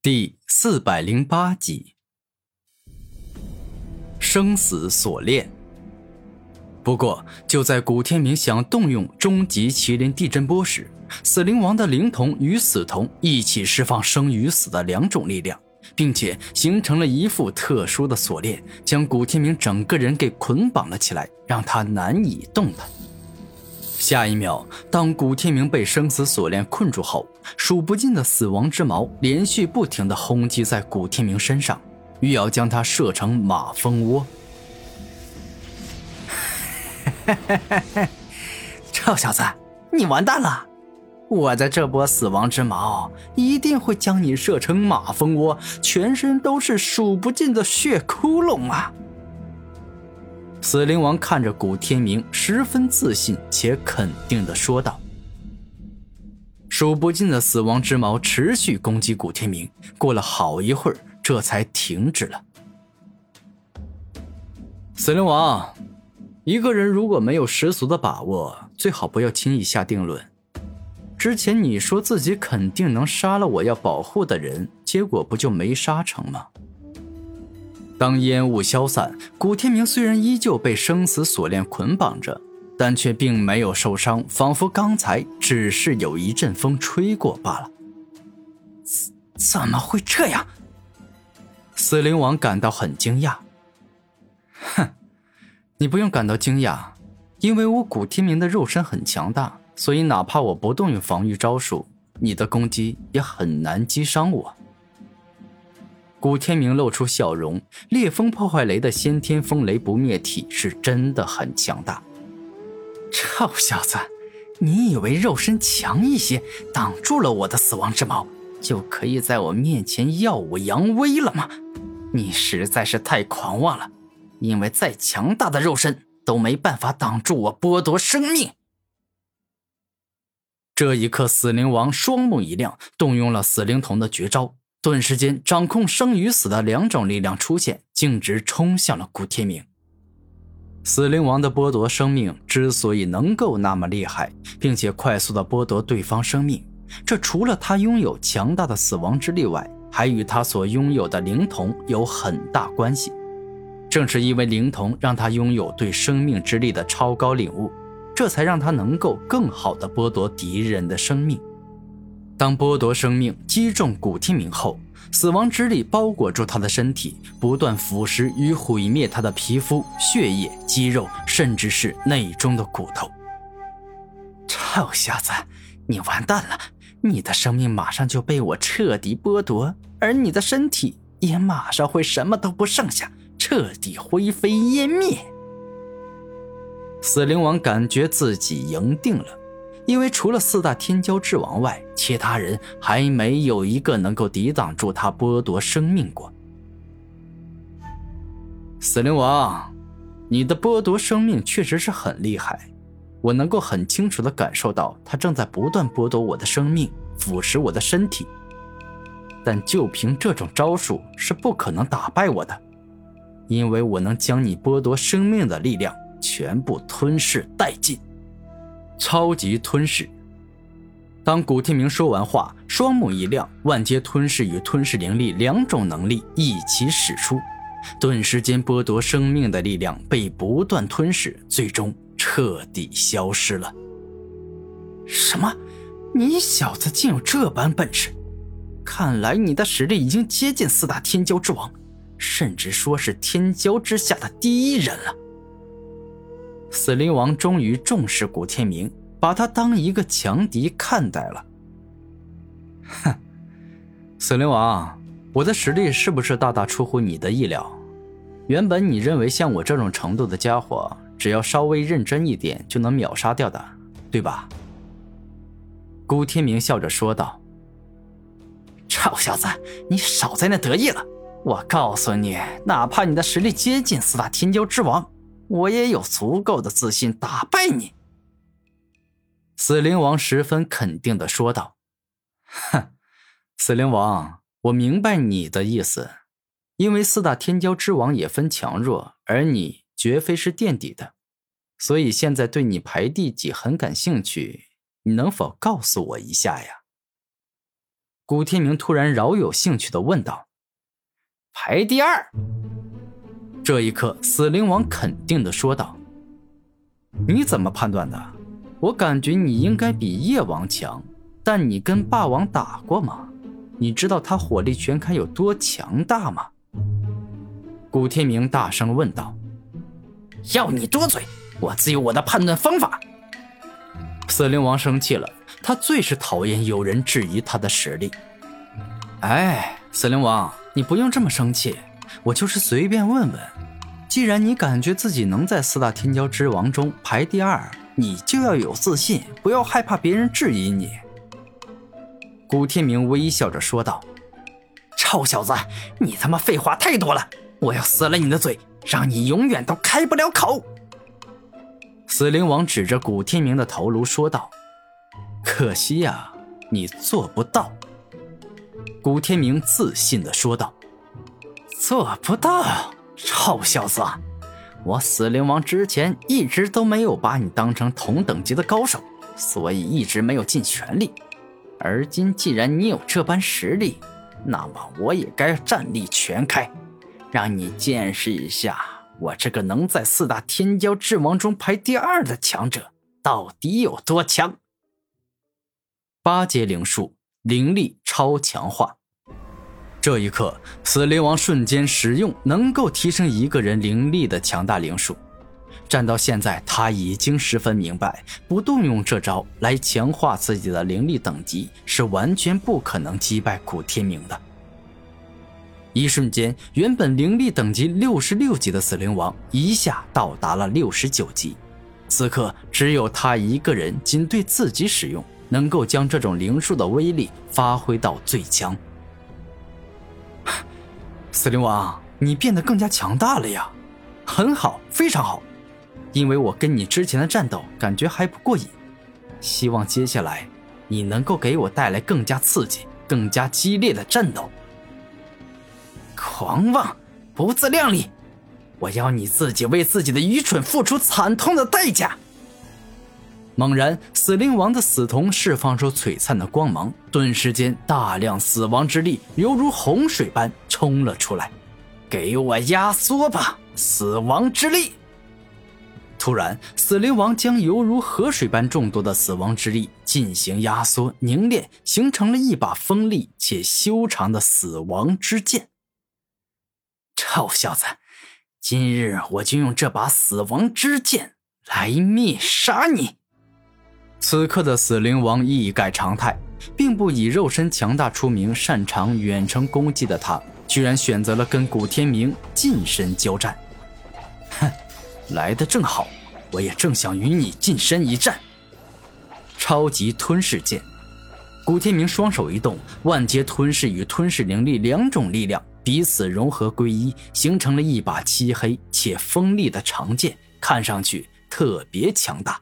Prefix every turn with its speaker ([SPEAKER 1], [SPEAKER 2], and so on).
[SPEAKER 1] 第四百零八集，生死锁链。不过，就在古天明想动用终极麒麟地震波时，死灵王的灵童与死童一起释放生与死的两种力量，并且形成了一副特殊的锁链，将古天明整个人给捆绑了起来，让他难以动弹。下一秒，当古天明被生死锁链困住后，数不尽的死亡之矛连续不停的轰击在古天明身上，欲要将他射成马蜂窝。
[SPEAKER 2] 臭小子，你完蛋了！我的这波死亡之矛一定会将你射成马蜂窝，全身都是数不尽的血窟窿啊！
[SPEAKER 1] 死灵王看着古天明，十分自信且肯定的说道：“数不尽的死亡之矛持续攻击古天明，过了好一会儿，这才停止了。”死灵王，一个人如果没有十足的把握，最好不要轻易下定论。之前你说自己肯定能杀了我要保护的人，结果不就没杀成吗？当烟雾消散，古天明虽然依旧被生死锁链捆绑着，但却并没有受伤，仿佛刚才只是有一阵风吹过罢了。
[SPEAKER 2] 怎怎么会这样？
[SPEAKER 1] 死灵王感到很惊讶。哼，你不用感到惊讶，因为我古天明的肉身很强大，所以哪怕我不动用防御招数，你的攻击也很难击伤我。古天明露出笑容，烈风破坏雷的先天风雷不灭体是真的很强大。
[SPEAKER 2] 臭小子，你以为肉身强一些，挡住了我的死亡之矛，就可以在我面前耀武扬威了吗？你实在是太狂妄了，因为再强大的肉身都没办法挡住我剥夺生命。
[SPEAKER 1] 这一刻，死灵王双目一亮，动用了死灵童的绝招。顿时间，掌控生与死的两种力量出现，径直冲向了古天明。死灵王的剥夺生命之所以能够那么厉害，并且快速的剥夺对方生命，这除了他拥有强大的死亡之力外，还与他所拥有的灵童有很大关系。正是因为灵童让他拥有对生命之力的超高领悟，这才让他能够更好的剥夺敌人的生命。当剥夺生命击中古天明后，死亡之力包裹住他的身体，不断腐蚀与毁灭他的皮肤、血液、肌肉，甚至是内中的骨头。
[SPEAKER 2] 臭小子，你完蛋了！你的生命马上就被我彻底剥夺，而你的身体也马上会什么都不剩下，彻底灰飞烟灭。
[SPEAKER 1] 死灵王感觉自己赢定了。因为除了四大天骄之王外，其他人还没有一个能够抵挡住他剥夺生命过。死灵王，你的剥夺生命确实是很厉害，我能够很清楚的感受到他正在不断剥夺我的生命，腐蚀我的身体。但就凭这种招数是不可能打败我的，因为我能将你剥夺生命的力量全部吞噬殆尽。超级吞噬。当古天明说完话，双目一亮，万阶吞噬与吞噬灵力两种能力一起使出，顿时间剥夺生命的力量被不断吞噬，最终彻底消失了。
[SPEAKER 2] 什么？你小子竟有这般本事？看来你的实力已经接近四大天骄之王，甚至说是天骄之下的第一人了。
[SPEAKER 1] 死灵王终于重视古天明，把他当一个强敌看待了。哼，死灵王，我的实力是不是大大出乎你的意料？原本你认为像我这种程度的家伙，只要稍微认真一点就能秒杀掉的，对吧？古天明笑着说道：“
[SPEAKER 2] 臭小子，你少在那得意了！我告诉你，哪怕你的实力接近四大天骄之王。”我也有足够的自信打败你。”
[SPEAKER 1] 死灵王十分肯定的说道。“哼，死灵王，我明白你的意思，因为四大天骄之王也分强弱，而你绝非是垫底的，所以现在对你排第几很感兴趣，你能否告诉我一下呀？”古天明突然饶有兴趣的问道：“
[SPEAKER 2] 排第二？”
[SPEAKER 1] 这一刻，死灵王肯定的说道：“你怎么判断的？我感觉你应该比夜王强，但你跟霸王打过吗？你知道他火力全开有多强大吗？”
[SPEAKER 2] 古天明大声问道：“要你多嘴，我自有我的判断方法。”
[SPEAKER 1] 死灵王生气了，他最是讨厌有人质疑他的实力。哎，死灵王，你不用这么生气，我就是随便问问。既然你感觉自己能在四大天骄之王中排第二，你就要有自信，不要害怕别人质疑你。
[SPEAKER 2] 古天明微笑着说道：“臭小子，你他妈废话太多了！我要撕了你的嘴，让你永远都开不了口！”
[SPEAKER 1] 死灵王指着古天明的头颅说道：“可惜呀，你做不到。”
[SPEAKER 2] 古天明自信的说道：“做不到，臭小子！我死灵王之前一直都没有把你当成同等级的高手，所以一直没有尽全力。而今既然你有这般实力，那么我也该战力全开，让你见识一下。”我这个能在四大天骄之王中排第二的强者，到底有多强？
[SPEAKER 1] 八阶灵术，灵力超强化。这一刻，死灵王瞬间使用能够提升一个人灵力的强大灵术。战到现在，他已经十分明白，不动用这招来强化自己的灵力等级，是完全不可能击败古天明的。一瞬间，原本灵力等级六十六级的死灵王一下到达了六十九级。此刻，只有他一个人仅对自己使用，能够将这种灵术的威力发挥到最强。死灵王，你变得更加强大了呀！很好，非常好。因为我跟你之前的战斗感觉还不过瘾，希望接下来你能够给我带来更加刺激、更加激烈的战斗。
[SPEAKER 2] 狂妄，不自量力！我要你自己为自己的愚蠢付出惨痛的代价！
[SPEAKER 1] 猛然，死灵王的死瞳释放出璀璨的光芒，顿时间，大量死亡之力犹如洪水般冲了出来。
[SPEAKER 2] 给我压缩吧，死亡之力！
[SPEAKER 1] 突然，死灵王将犹如河水般众多的死亡之力进行压缩凝练，形成了一把锋利且修长的死亡之剑。
[SPEAKER 2] 臭小子，今日我就用这把死亡之剑来灭杀你！
[SPEAKER 1] 此刻的死灵王一改常态，并不以肉身强大出名，擅长远程攻击的他，居然选择了跟古天明近身交战。哼，来的正好，我也正想与你近身一战。超级吞噬剑，古天明双手一动，万劫吞噬与吞噬灵力两种力量。彼此融合归一，形成了一把漆黑且锋利的长剑，看上去特别强大。